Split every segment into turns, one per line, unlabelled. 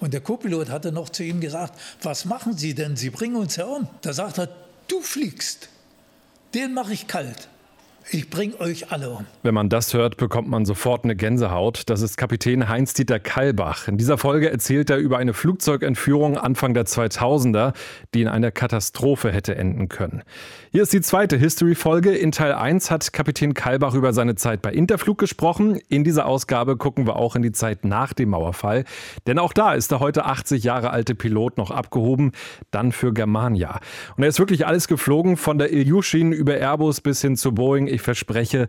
Und der Co-Pilot hatte noch zu ihm gesagt, was machen Sie denn? Sie bringen uns ja um. Da sagt er, du fliegst. Den mache ich kalt. Ich bringe euch alle um.
Wenn man das hört, bekommt man sofort eine Gänsehaut. Das ist Kapitän Heinz-Dieter Kallbach. In dieser Folge erzählt er über eine Flugzeugentführung Anfang der 2000er, die in einer Katastrophe hätte enden können. Hier ist die zweite History-Folge. In Teil 1 hat Kapitän Kallbach über seine Zeit bei Interflug gesprochen. In dieser Ausgabe gucken wir auch in die Zeit nach dem Mauerfall. Denn auch da ist der heute 80 Jahre alte Pilot noch abgehoben, dann für Germania. Und er ist wirklich alles geflogen, von der Ilyushin über Airbus bis hin zu Boeing. Ich verspreche,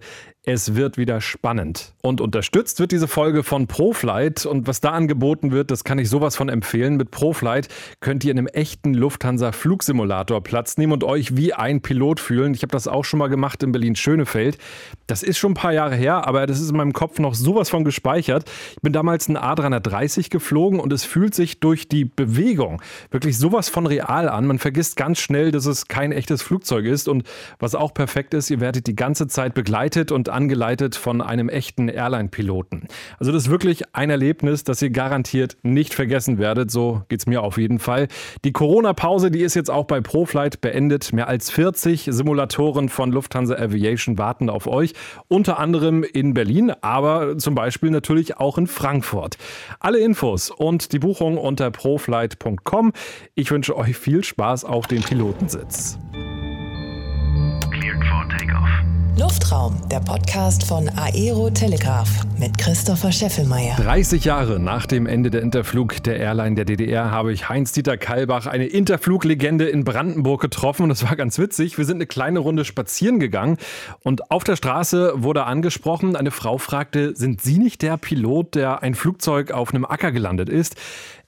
es wird wieder spannend. Und unterstützt wird diese Folge von ProFlight. Und was da angeboten wird, das kann ich sowas von empfehlen. Mit ProFlight könnt ihr in einem echten Lufthansa-Flugsimulator Platz nehmen und euch wie ein Pilot fühlen. Ich habe das auch schon mal gemacht in Berlin-Schönefeld. Das ist schon ein paar Jahre her, aber das ist in meinem Kopf noch sowas von gespeichert. Ich bin damals ein A330 geflogen und es fühlt sich durch die Bewegung wirklich sowas von real an. Man vergisst ganz schnell, dass es kein echtes Flugzeug ist. Und was auch perfekt ist, ihr werdet die ganze Zeit begleitet und angeleitet von einem echten Airline-Piloten. Also das ist wirklich ein Erlebnis, das ihr garantiert nicht vergessen werdet. So geht es mir auf jeden Fall. Die Corona-Pause, die ist jetzt auch bei ProFlight beendet. Mehr als 40 Simulatoren von Lufthansa Aviation warten auf euch. Unter anderem in Berlin, aber zum Beispiel natürlich auch in Frankfurt. Alle Infos und die Buchung unter proflight.com. Ich wünsche euch viel Spaß auf dem Pilotensitz.
Luftraum, der Podcast von Aero Telegraph mit Christopher Scheffelmeier.
30 Jahre nach dem Ende der Interflug der Airline der DDR habe ich Heinz-Dieter Kallbach, eine Interfluglegende in Brandenburg getroffen. Und das war ganz witzig. Wir sind eine kleine Runde spazieren gegangen und auf der Straße wurde angesprochen. Eine Frau fragte, sind Sie nicht der Pilot, der ein Flugzeug auf einem Acker gelandet ist?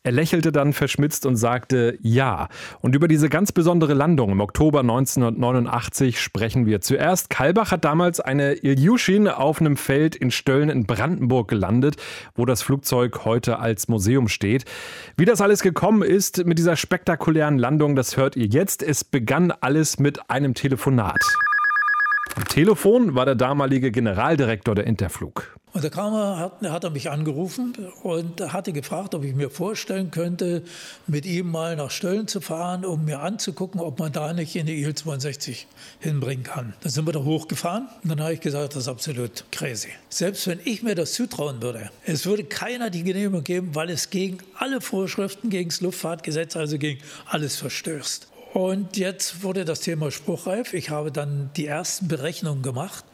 Er lächelte dann verschmitzt und sagte ja. Und über diese ganz besondere Landung im Oktober 1989 sprechen wir. Zuerst, Kalbach hat damals eine Ilyushin auf einem Feld in Stölln in Brandenburg gelandet, wo das Flugzeug heute als Museum steht. Wie das alles gekommen ist mit dieser spektakulären Landung, das hört ihr jetzt. Es begann alles mit einem Telefonat. Am Telefon war der damalige Generaldirektor der Interflug.
Und da kam er, hat, hat, er mich angerufen und hatte gefragt, ob ich mir vorstellen könnte, mit ihm mal nach Stölln zu fahren, um mir anzugucken, ob man da nicht in die Il-62 hinbringen kann. Dann sind wir da hochgefahren und dann habe ich gesagt, das ist absolut crazy. Selbst wenn ich mir das zutrauen würde, es würde keiner die Genehmigung geben, weil es gegen alle Vorschriften, gegen das Luftfahrtgesetz, also gegen alles verstößt. Und jetzt wurde das Thema spruchreif. Ich habe dann die ersten Berechnungen gemacht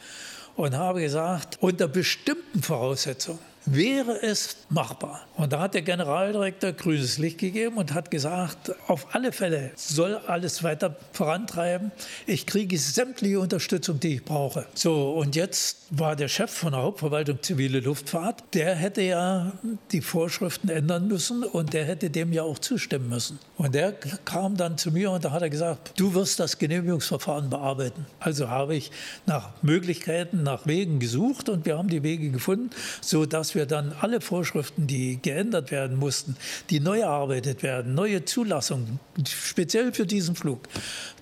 und habe gesagt, unter bestimmten Voraussetzungen wäre es machbar. Und da hat der Generaldirektor grünes Licht gegeben und hat gesagt, auf alle Fälle soll alles weiter vorantreiben. Ich kriege sämtliche Unterstützung, die ich brauche. So, und jetzt war der Chef von der Hauptverwaltung zivile Luftfahrt, der hätte ja die Vorschriften ändern müssen und der hätte dem ja auch zustimmen müssen. Und der kam dann zu mir und da hat er gesagt, du wirst das Genehmigungsverfahren bearbeiten. Also habe ich nach Möglichkeiten, nach Wegen gesucht und wir haben die Wege gefunden, sodass wir wir dann alle Vorschriften, die geändert werden mussten, die neu erarbeitet werden, neue Zulassungen, speziell für diesen Flug,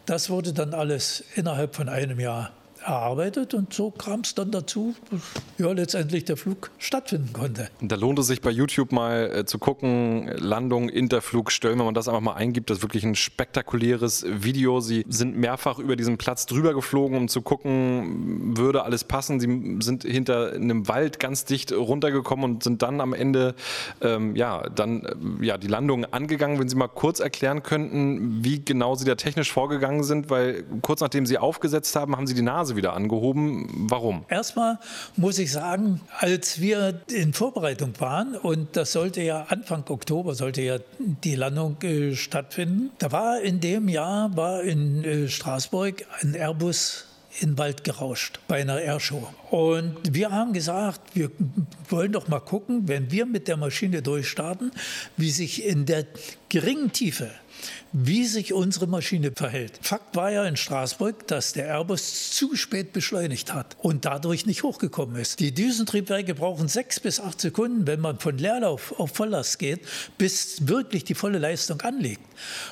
das wurde dann alles innerhalb von einem Jahr erarbeitet und so kam es dann dazu, dass ja, letztendlich der Flug stattfinden konnte.
Da lohnt es sich bei YouTube mal äh, zu gucken, Landung, Interflug, Stellen, wenn man das einfach mal eingibt, das ist wirklich ein spektakuläres Video. Sie sind mehrfach über diesen Platz drüber geflogen, um zu gucken, würde alles passen. Sie sind hinter einem Wald ganz dicht runtergekommen und sind dann am Ende ähm, ja, dann, äh, ja, die Landung angegangen. Wenn Sie mal kurz erklären könnten, wie genau Sie da technisch vorgegangen sind, weil kurz nachdem Sie aufgesetzt haben, haben Sie die Nase wieder angehoben. Warum?
Erstmal muss ich sagen, als wir in Vorbereitung waren und das sollte ja Anfang Oktober sollte ja die Landung äh, stattfinden, da war in dem Jahr war in äh, Straßburg ein Airbus in den Wald gerauscht bei einer Airshow. Und wir haben gesagt, wir wollen doch mal gucken, wenn wir mit der Maschine durchstarten, wie sich in der geringen Tiefe wie sich unsere Maschine verhält. Fakt war ja in Straßburg, dass der Airbus zu spät beschleunigt hat und dadurch nicht hochgekommen ist. Die Düsentriebwerke brauchen sechs bis acht Sekunden, wenn man von Leerlauf auf Volllast geht, bis wirklich die volle Leistung anliegt.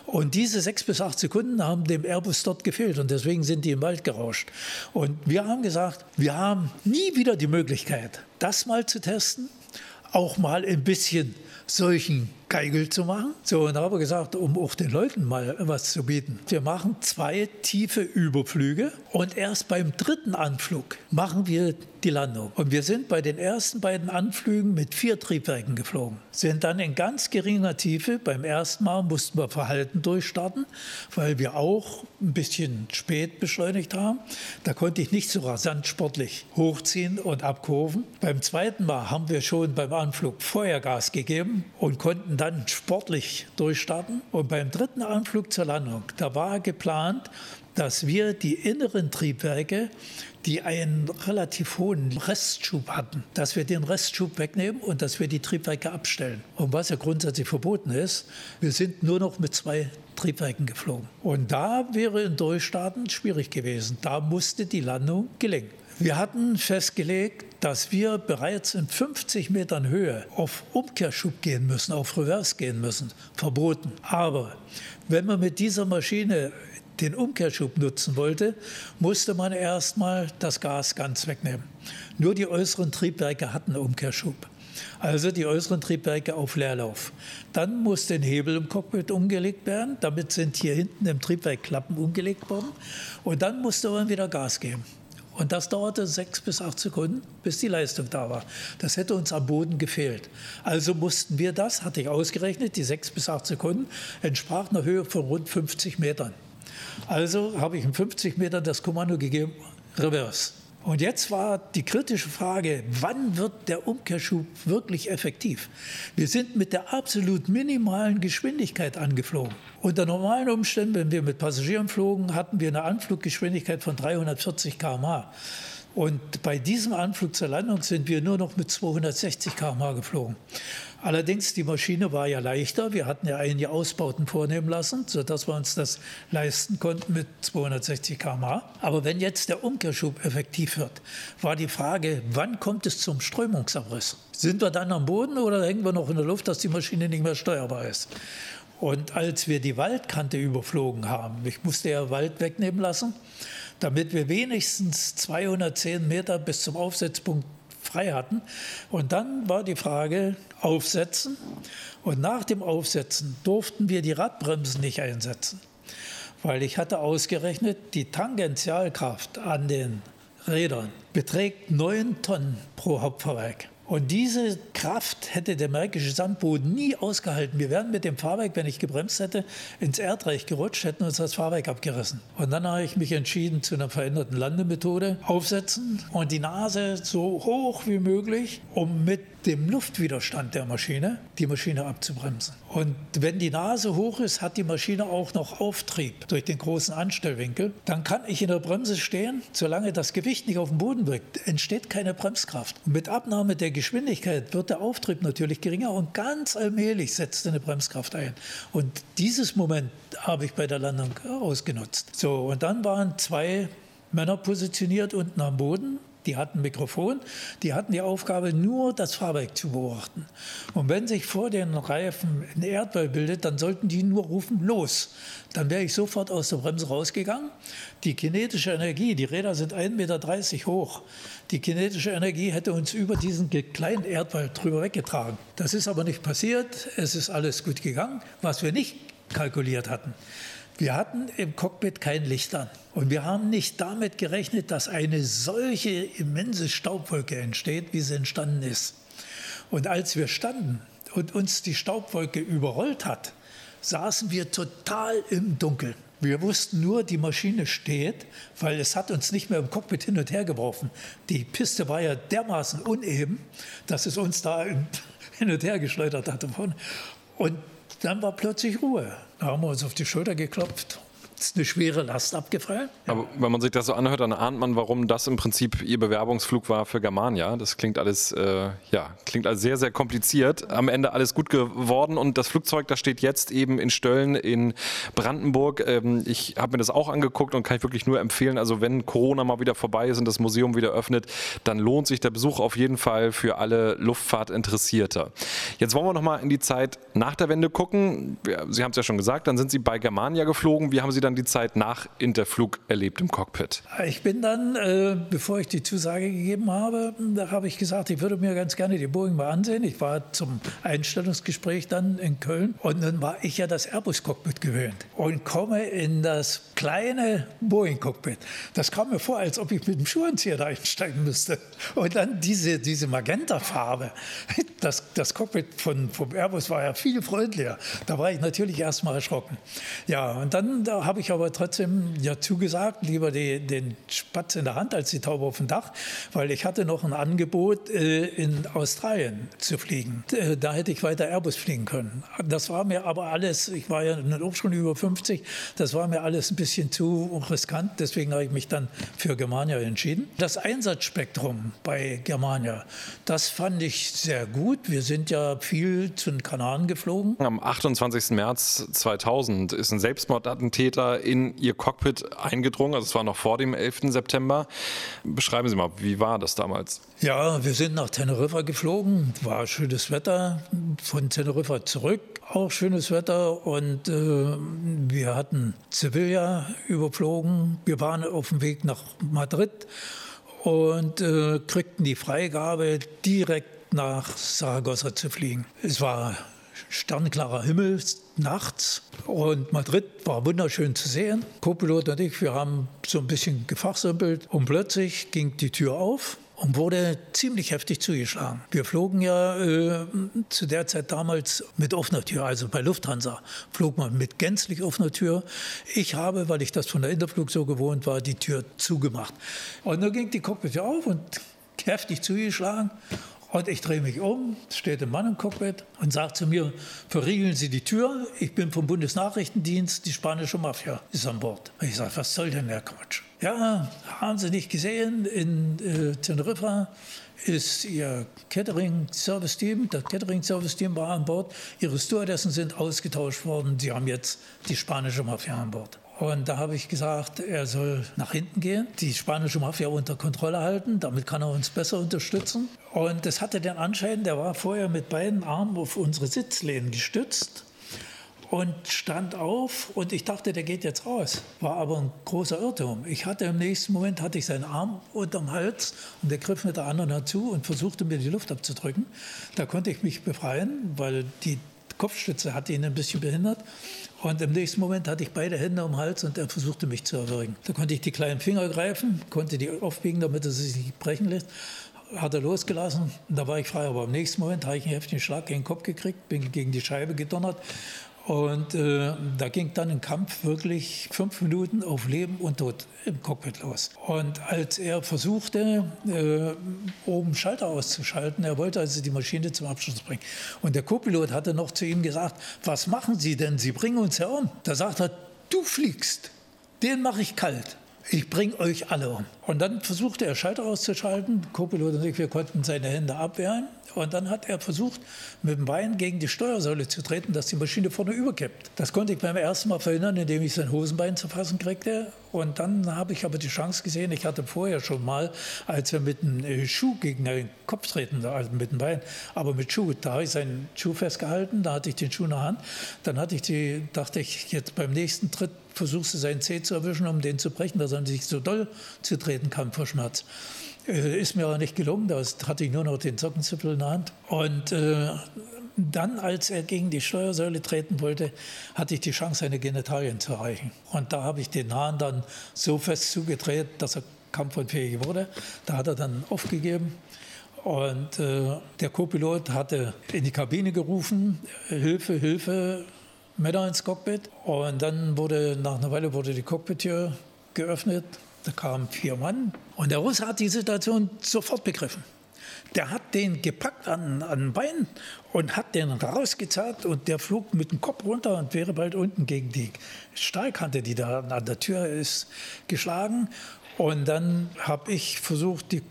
Und diese sechs bis acht Sekunden haben dem Airbus dort gefehlt und deswegen sind die im Wald gerauscht. Und wir haben gesagt, wir haben nie wieder die Möglichkeit, das mal zu testen, auch mal ein bisschen solchen Geigel zu machen. So, und wir gesagt, um auch den Leuten mal was zu bieten. Wir machen zwei tiefe Überflüge und erst beim dritten Anflug machen wir die Landung. Und wir sind bei den ersten beiden Anflügen mit vier Triebwerken geflogen. Sind dann in ganz geringer Tiefe, beim ersten Mal mussten wir Verhalten durchstarten, weil wir auch ein bisschen spät beschleunigt haben. Da konnte ich nicht so rasant sportlich hochziehen und abkurven. Beim zweiten Mal haben wir schon beim Anflug Feuergas gegeben und konnten dann sportlich durchstarten. Und beim dritten Anflug zur Landung, da war geplant, dass wir die inneren Triebwerke, die einen relativ hohen Restschub hatten, dass wir den Restschub wegnehmen und dass wir die Triebwerke abstellen. Und was ja grundsätzlich verboten ist, wir sind nur noch mit zwei Triebwerken geflogen. Und da wäre ein Durchstarten schwierig gewesen. Da musste die Landung gelingen. Wir hatten festgelegt, dass wir bereits in 50 Metern Höhe auf Umkehrschub gehen müssen, auf Reverse gehen müssen. Verboten. Aber wenn man mit dieser Maschine den Umkehrschub nutzen wollte, musste man erstmal das Gas ganz wegnehmen. Nur die äußeren Triebwerke hatten Umkehrschub. Also die äußeren Triebwerke auf Leerlauf. Dann musste ein Hebel im Cockpit umgelegt werden. Damit sind hier hinten im Triebwerk Klappen umgelegt worden. Und dann musste man wieder Gas geben. Und das dauerte sechs bis acht Sekunden, bis die Leistung da war. Das hätte uns am Boden gefehlt. Also mussten wir das, hatte ich ausgerechnet, die sechs bis acht Sekunden entsprach einer Höhe von rund 50 Metern. Also habe ich in 50 Metern das Kommando gegeben, Reverse. Und jetzt war die kritische Frage, wann wird der Umkehrschub wirklich effektiv? Wir sind mit der absolut minimalen Geschwindigkeit angeflogen. Unter normalen Umständen, wenn wir mit Passagieren flogen, hatten wir eine Anfluggeschwindigkeit von 340 km/h. Und bei diesem Anflug zur Landung sind wir nur noch mit 260 km/h geflogen. Allerdings, die Maschine war ja leichter. Wir hatten ja einige Ausbauten vornehmen lassen, sodass wir uns das leisten konnten mit 260 km/h. Aber wenn jetzt der Umkehrschub effektiv wird, war die Frage, wann kommt es zum Strömungsabriss? Sind wir dann am Boden oder hängen wir noch in der Luft, dass die Maschine nicht mehr steuerbar ist? Und als wir die Waldkante überflogen haben, ich musste ja Wald wegnehmen lassen, damit wir wenigstens 210 Meter bis zum Aufsetzpunkt frei hatten. Und dann war die Frage, aufsetzen. Und nach dem Aufsetzen durften wir die Radbremsen nicht einsetzen, weil ich hatte ausgerechnet, die Tangentialkraft an den Rädern beträgt 9 Tonnen pro Hauptfahrwerk. Und diese Kraft hätte der märkische Sandboden nie ausgehalten. Wir wären mit dem Fahrwerk, wenn ich gebremst hätte, ins Erdreich gerutscht, hätten uns das Fahrwerk abgerissen. Und dann habe ich mich entschieden zu einer veränderten Landemethode. Aufsetzen und die Nase so hoch wie möglich, um mit dem Luftwiderstand der Maschine die Maschine abzubremsen. Und wenn die Nase hoch ist, hat die Maschine auch noch Auftrieb durch den großen Anstellwinkel. Dann kann ich in der Bremse stehen. Solange das Gewicht nicht auf dem Boden wirkt, entsteht keine Bremskraft. Und mit Abnahme der Geschwindigkeit wird der Auftrieb natürlich geringer und ganz allmählich setzt eine Bremskraft ein. Und dieses Moment habe ich bei der Landung ausgenutzt. So, und dann waren zwei Männer positioniert unten am Boden die hatten Mikrofon, die hatten die Aufgabe, nur das Fahrwerk zu beobachten. Und wenn sich vor den Reifen ein Erdball bildet, dann sollten die nur rufen, los. Dann wäre ich sofort aus der Bremse rausgegangen. Die kinetische Energie, die Räder sind 1,30 Meter hoch. Die kinetische Energie hätte uns über diesen kleinen Erdball drüber weggetragen. Das ist aber nicht passiert. Es ist alles gut gegangen. Was wir nicht kalkuliert hatten, wir hatten im Cockpit kein Licht an. Und wir haben nicht damit gerechnet, dass eine solche immense Staubwolke entsteht, wie sie entstanden ist. Und als wir standen und uns die Staubwolke überrollt hat, saßen wir total im Dunkeln. Wir wussten nur, die Maschine steht, weil es hat uns nicht mehr im Cockpit hin und her geworfen. Die Piste war ja dermaßen uneben, dass es uns da hin und her geschleudert hatte. Und dann war plötzlich Ruhe. Haben wir uns auf die Schulter geklopft ist eine schwere Last abgefallen.
Aber wenn man sich das so anhört, dann ahnt man, warum das im Prinzip Ihr Bewerbungsflug war für Germania. Das klingt alles, äh, ja, klingt alles sehr, sehr kompliziert. Am Ende alles gut geworden und das Flugzeug, das steht jetzt eben in Stölln in Brandenburg. Ähm, ich habe mir das auch angeguckt und kann ich wirklich nur empfehlen, also wenn Corona mal wieder vorbei ist und das Museum wieder öffnet, dann lohnt sich der Besuch auf jeden Fall für alle Luftfahrtinteressierte. Jetzt wollen wir noch mal in die Zeit nach der Wende gucken. Sie haben es ja schon gesagt, dann sind Sie bei Germania geflogen. Wie haben Sie dann dann die Zeit nach Interflug erlebt im Cockpit?
Ich bin dann, äh, bevor ich die Zusage gegeben habe, da habe ich gesagt, ich würde mir ganz gerne die Boeing mal ansehen. Ich war zum Einstellungsgespräch dann in Köln und dann war ich ja das Airbus-Cockpit gewöhnt und komme in das kleine Boeing-Cockpit. Das kam mir vor, als ob ich mit dem Schuhanzieher da einsteigen müsste. Und dann diese, diese Magenta-Farbe. Das, das Cockpit von, vom Airbus war ja viel freundlicher. Da war ich natürlich erstmal erschrocken. Ja, und dann da habe ich aber trotzdem ja zugesagt, lieber die, den Spatz in der Hand als die Taube auf dem Dach, weil ich hatte noch ein Angebot, äh, in Australien zu fliegen. Äh, da hätte ich weiter Airbus fliegen können. Das war mir aber alles, ich war ja auch schon über 50, das war mir alles ein bisschen zu riskant. Deswegen habe ich mich dann für Germania entschieden. Das Einsatzspektrum bei Germania, das fand ich sehr gut. Wir sind ja viel zu den Kanaren geflogen.
Am 28. März 2000 ist ein Selbstmordattentäter in Ihr Cockpit eingedrungen. Also es war noch vor dem 11. September. Beschreiben Sie mal, wie war das damals?
Ja, wir sind nach Teneriffa geflogen. War schönes Wetter. Von Teneriffa zurück auch schönes Wetter. Und äh, wir hatten Sevilla überflogen. Wir waren auf dem Weg nach Madrid und äh, kriegten die Freigabe, direkt nach Saragossa zu fliegen. Es war sternklarer Himmel nachts und Madrid war wunderschön zu sehen. Co-Pilot und ich, wir haben so ein bisschen gefachsimpelt und plötzlich ging die Tür auf und wurde ziemlich heftig zugeschlagen. Wir flogen ja äh, zu der Zeit damals mit offener Tür, also bei Lufthansa flog man mit gänzlich offener Tür. Ich habe, weil ich das von der Interflug so gewohnt war, die Tür zugemacht. Und dann ging die Cockpit auf und heftig zugeschlagen. Und ich drehe mich um, steht ein Mann im Cockpit und sagt zu mir, verriegeln Sie die Tür, ich bin vom Bundesnachrichtendienst, die spanische Mafia ist an Bord. Und ich sage, was soll denn der Quatsch? Ja, haben Sie nicht gesehen, in äh, Teneriffa ist Ihr Catering-Service-Team, das Catering-Service-Team war an Bord, Ihre Stewardessen sind ausgetauscht worden, Sie haben jetzt die spanische Mafia an Bord. Und da habe ich gesagt, er soll nach hinten gehen, die spanische Mafia unter Kontrolle halten, damit kann er uns besser unterstützen. Und das hatte den Anschein, der war vorher mit beiden Armen auf unsere Sitzlehnen gestützt und stand auf und ich dachte, der geht jetzt raus. War aber ein großer Irrtum. Ich hatte im nächsten Moment hatte ich seinen Arm unterm Hals und der griff mit der anderen dazu und versuchte mir die Luft abzudrücken. Da konnte ich mich befreien, weil die Kopfstütze hatte ihn ein bisschen behindert. Und im nächsten Moment hatte ich beide Hände am Hals und er versuchte mich zu erwürgen. Da konnte ich die kleinen Finger greifen, konnte die aufbiegen, damit er sich nicht brechen lässt. Hat er losgelassen, da war ich frei. Aber im nächsten Moment habe ich einen heftigen Schlag gegen den Kopf gekriegt, bin gegen die Scheibe gedonnert und äh, da ging dann ein Kampf wirklich fünf Minuten auf Leben und Tod im Cockpit los. Und als er versuchte, äh, oben Schalter auszuschalten, er wollte also die Maschine zum Abschluss bringen. Und der Co-Pilot hatte noch zu ihm gesagt, was machen Sie denn? Sie bringen uns ja um. Da sagt er, du fliegst, den mache ich kalt. Ich bringe euch alle um. Und dann versuchte er Schalter auszuschalten. Co-Pilot und ich, wir konnten seine Hände abwehren. Und dann hat er versucht, mit dem Bein gegen die Steuersäule zu treten, dass die Maschine vorne überkippt. Das konnte ich beim ersten Mal verhindern, indem ich sein Hosenbein zu fassen kriegte. Und dann habe ich aber die Chance gesehen, ich hatte vorher schon mal, als er mit einem äh, Schuh gegen den Kopf treten, also mit dem Bein, aber mit Schuh, da habe ich seinen Schuh festgehalten, da hatte ich den Schuh in der Hand. Dann hatte ich die, dachte ich, jetzt beim nächsten Tritt versuchst du seinen Zeh zu erwischen, um den zu brechen, dass er nicht so doll zu treten kann vor Schmerz. Äh, ist mir aber nicht gelungen, da hatte ich nur noch den Sockenzipfel in der Hand. Und äh, dann, als er gegen die Steuersäule treten wollte, hatte ich die Chance, seine Genitalien zu erreichen. Und da habe ich den Hahn dann so fest zugedreht, dass er kampfunfähig wurde. Da hat er dann aufgegeben. Und äh, der Co-Pilot hatte in die Kabine gerufen, Hilfe, Hilfe, Männer ins Cockpit. Und dann wurde, nach einer Weile wurde die Cockpit-Tür geöffnet da kamen vier Mann und der Russe hat die Situation sofort begriffen. Der hat den gepackt an, an den Bein und hat den rausgezerrt und der flog mit dem Kopf runter und wäre bald unten gegen die Stahlkante, die da an der Tür ist, geschlagen. Und dann habe ich versucht, die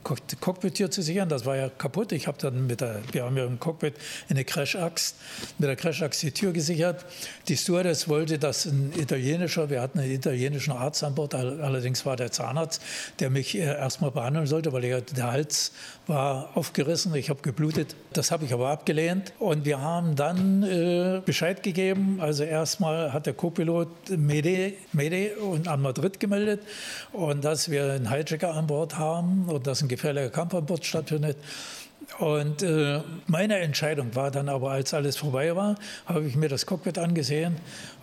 Cockpit-Tür zu sichern. Das war ja kaputt. Ich habe dann mit der, wir haben ja im Cockpit eine Crash-Axt, mit der Crash-Axt die Tür gesichert. Die Stewardess wollte, dass ein italienischer, wir hatten einen italienischen Arzt an Bord, allerdings war der Zahnarzt, der mich äh, erstmal behandeln sollte, weil der Hals war aufgerissen, ich habe geblutet. Das habe ich aber abgelehnt. Und wir haben dann äh, Bescheid gegeben. Also erstmal hat der Co-Pilot Mede, Mede und an Madrid gemeldet und dass wir einen Hijacker an Bord haben und dass ein gefährlicher Kampf an Bord stattfindet. Und äh, meine Entscheidung war dann aber, als alles vorbei war, habe ich mir das Cockpit angesehen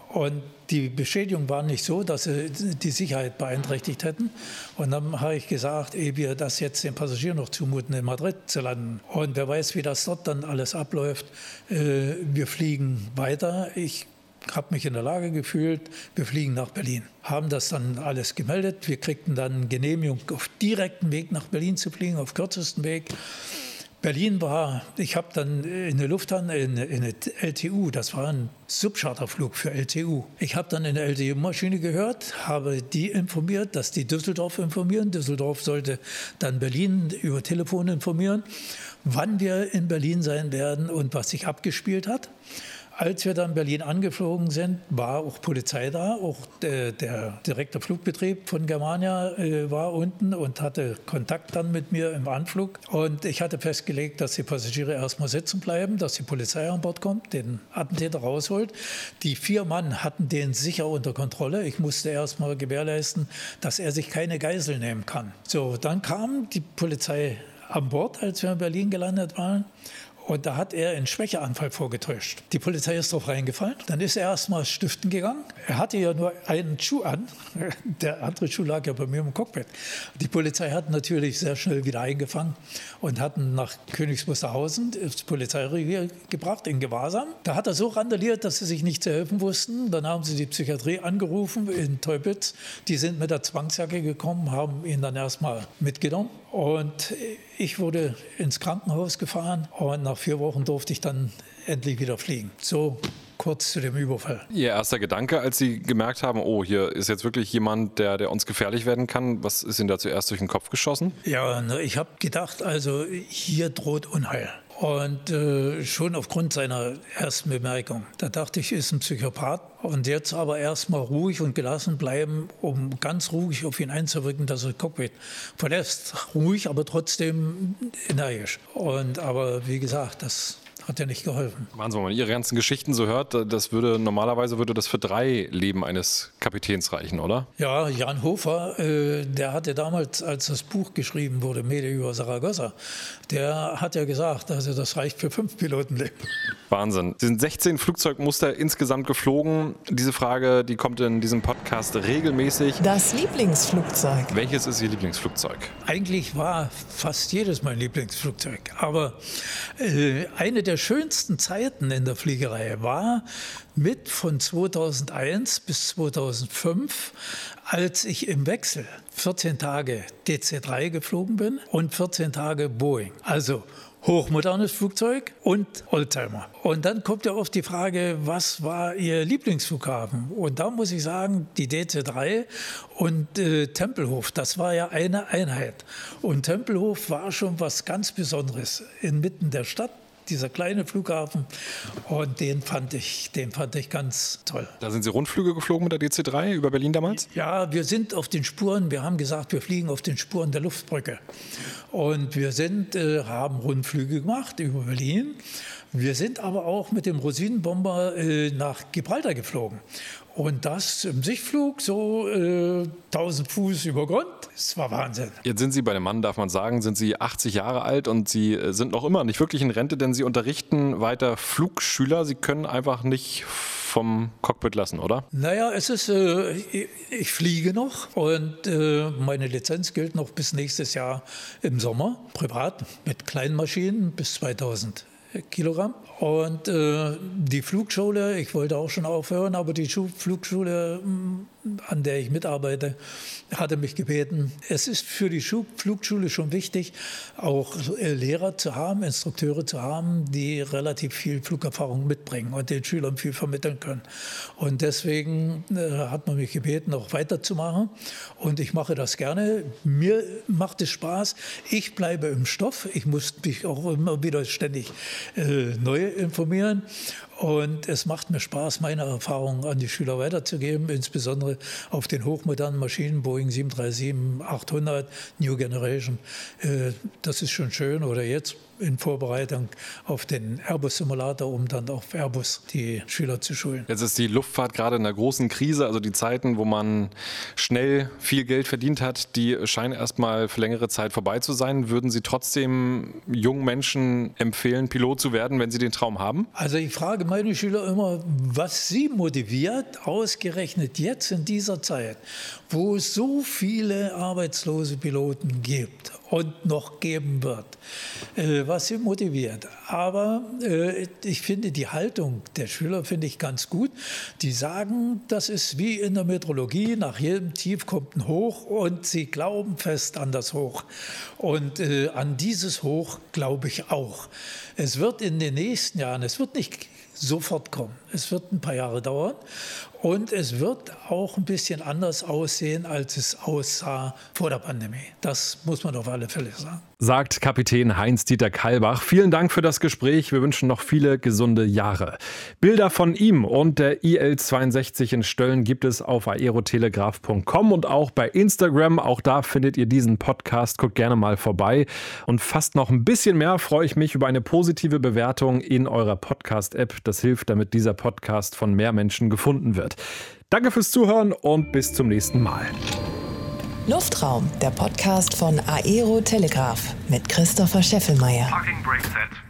und die Beschädigung war nicht so, dass sie die Sicherheit beeinträchtigt hätten. Und dann habe ich gesagt, ehe wir das jetzt den Passagieren noch zumuten, in Madrid zu landen. Und wer weiß, wie das dort dann alles abläuft. Äh, wir fliegen weiter. Ich habe mich in der Lage gefühlt, wir fliegen nach Berlin. Haben das dann alles gemeldet. Wir kriegten dann Genehmigung, auf direkten Weg nach Berlin zu fliegen, auf kürzesten Weg. Berlin war, ich habe dann in der Lufthansa, in, in der LTU, das war ein Subcharterflug für LTU. Ich habe dann in der LTU-Maschine gehört, habe die informiert, dass die Düsseldorf informieren. Düsseldorf sollte dann Berlin über Telefon informieren, wann wir in Berlin sein werden und was sich abgespielt hat. Als wir dann Berlin angeflogen sind, war auch Polizei da. Auch der, der direkte Flugbetrieb von Germania äh, war unten und hatte Kontakt dann mit mir im Anflug. Und ich hatte festgelegt, dass die Passagiere erstmal sitzen bleiben, dass die Polizei an Bord kommt, den Attentäter rausholt. Die vier Mann hatten den sicher unter Kontrolle. Ich musste erstmal gewährleisten, dass er sich keine Geisel nehmen kann. So, dann kam die Polizei an Bord, als wir in Berlin gelandet waren. Und da hat er einen Schwächeanfall vorgetäuscht. Die Polizei ist drauf reingefallen. Dann ist er erstmal stiften gegangen. Er hatte ja nur einen Schuh an. Der andere Schuh lag ja bei mir im Cockpit. Die Polizei hat natürlich sehr schnell wieder eingefangen und hat ihn nach Königs Wusterhausen ins Polizeirevier gebracht, in Gewahrsam. Da hat er so randaliert, dass sie sich nicht zu helfen wussten. Dann haben sie die Psychiatrie angerufen in Teupitz. Die sind mit der Zwangsjacke gekommen, haben ihn dann erstmal mitgenommen. Und ich wurde ins Krankenhaus gefahren und nach vier Wochen durfte ich dann endlich wieder fliegen. So kurz zu dem Überfall.
Ihr erster Gedanke, als Sie gemerkt haben, oh, hier ist jetzt wirklich jemand, der, der uns gefährlich werden kann, was ist Ihnen da zuerst durch den Kopf geschossen?
Ja, ne, ich habe gedacht, also hier droht Unheil. Und äh, schon aufgrund seiner ersten Bemerkung, da dachte ich, ist ein Psychopath. Und jetzt aber erstmal ruhig und gelassen bleiben, um ganz ruhig auf ihn einzuwirken, dass er Cockpit verlässt. Ruhig, aber trotzdem energisch. Und aber wie gesagt, das hat ja nicht geholfen.
Wahnsinn, wenn man Ihre ganzen Geschichten so hört, das würde normalerweise würde das für drei Leben eines Kapitäns reichen, oder?
Ja, Jan Hofer, äh, der hatte damals, als das Buch geschrieben wurde, Mede über Saragossa, der hat ja gesagt, also das reicht für fünf Pilotenleben.
Wahnsinn. Sie sind 16 Flugzeugmuster insgesamt geflogen. Diese Frage, die kommt in diesem Podcast regelmäßig.
Das Lieblingsflugzeug.
Welches ist Ihr Lieblingsflugzeug?
Eigentlich war fast jedes mein Lieblingsflugzeug. Aber äh, eine der schönsten Zeiten in der Fliegerei war mit von 2001 bis 2005, als ich im Wechsel 14 Tage DC-3 geflogen bin und 14 Tage Boeing. Also hochmodernes Flugzeug und Oldtimer. Und dann kommt ja oft die Frage, was war Ihr Lieblingsflughafen? Und da muss ich sagen, die DC-3 und äh, Tempelhof, das war ja eine Einheit. Und Tempelhof war schon was ganz Besonderes inmitten der Stadt dieser kleine Flughafen. Und den fand ich, den fand ich ganz toll.
Da sind Sie Rundflüge geflogen mit der DC-3 über Berlin damals?
Ja, wir sind auf den Spuren, wir haben gesagt, wir fliegen auf den Spuren der Luftbrücke. Und wir sind, äh, haben Rundflüge gemacht über Berlin. Wir sind aber auch mit dem Rosinenbomber äh, nach Gibraltar geflogen. Und das im Sichtflug, so äh, 1000 Fuß über Grund. Das war Wahnsinn.
Jetzt sind Sie bei dem Mann, darf man sagen, sind Sie 80 Jahre alt und Sie äh, sind noch immer nicht wirklich in Rente, denn Sie unterrichten weiter Flugschüler. Sie können einfach nicht vom Cockpit lassen, oder?
Naja, es ist, äh, ich fliege noch und äh, meine Lizenz gilt noch bis nächstes Jahr im Sommer, privat, mit kleinen Maschinen bis 2000 Kilogramm. Und äh, die Flugschule, ich wollte auch schon aufhören, aber die Flugschule hm, an der ich mitarbeite, hatte mich gebeten, es ist für die Flugschule schon wichtig, auch Lehrer zu haben, Instrukteure zu haben, die relativ viel Flugerfahrung mitbringen und den Schülern viel vermitteln können. Und deswegen äh, hat man mich gebeten, auch weiterzumachen. Und ich mache das gerne. Mir macht es Spaß. Ich bleibe im Stoff. Ich muss mich auch immer wieder ständig äh, neu informieren. Und es macht mir Spaß, meine Erfahrungen an die Schüler weiterzugeben, insbesondere auf den hochmodernen Maschinen, Boeing 737, 800, New Generation. Äh, das ist schon schön. Oder jetzt in Vorbereitung auf den Airbus-Simulator, um dann auf Airbus die Schüler zu schulen.
Jetzt ist die Luftfahrt gerade in einer großen Krise. Also die Zeiten, wo man schnell viel Geld verdient hat, die scheinen erstmal für längere Zeit vorbei zu sein. Würden Sie trotzdem jungen Menschen empfehlen, Pilot zu werden, wenn sie den Traum haben?
Also ich frage meine Schüler immer, was sie motiviert, ausgerechnet jetzt in dieser Zeit, wo es so viele arbeitslose Piloten gibt und noch geben wird, äh, was sie motiviert. Aber äh, ich finde die Haltung der Schüler finde ich ganz gut. Die sagen, das ist wie in der Metrologie, nach jedem Tief kommt ein Hoch und sie glauben fest an das Hoch. Und äh, an dieses Hoch glaube ich auch. Es wird in den nächsten Jahren, es wird nicht sofort kommen. Es wird ein paar Jahre dauern und es wird auch ein bisschen anders aussehen, als es aussah vor der Pandemie. Das muss man auf alle Fälle sagen.
Sagt Kapitän Heinz-Dieter Kalbach. Vielen Dank für das Gespräch. Wir wünschen noch viele gesunde Jahre. Bilder von ihm und der IL-62 in Stölln gibt es auf aerotelegraph.com und auch bei Instagram. Auch da findet ihr diesen Podcast. Guckt gerne mal vorbei. Und fast noch ein bisschen mehr freue ich mich über eine positive Bewertung in eurer Podcast-App. Das hilft, damit dieser Podcast von mehr Menschen gefunden wird. Danke fürs Zuhören und bis zum nächsten Mal.
Luftraum, der Podcast von Aero Telegraph mit Christopher Scheffelmeier. Fucking break set.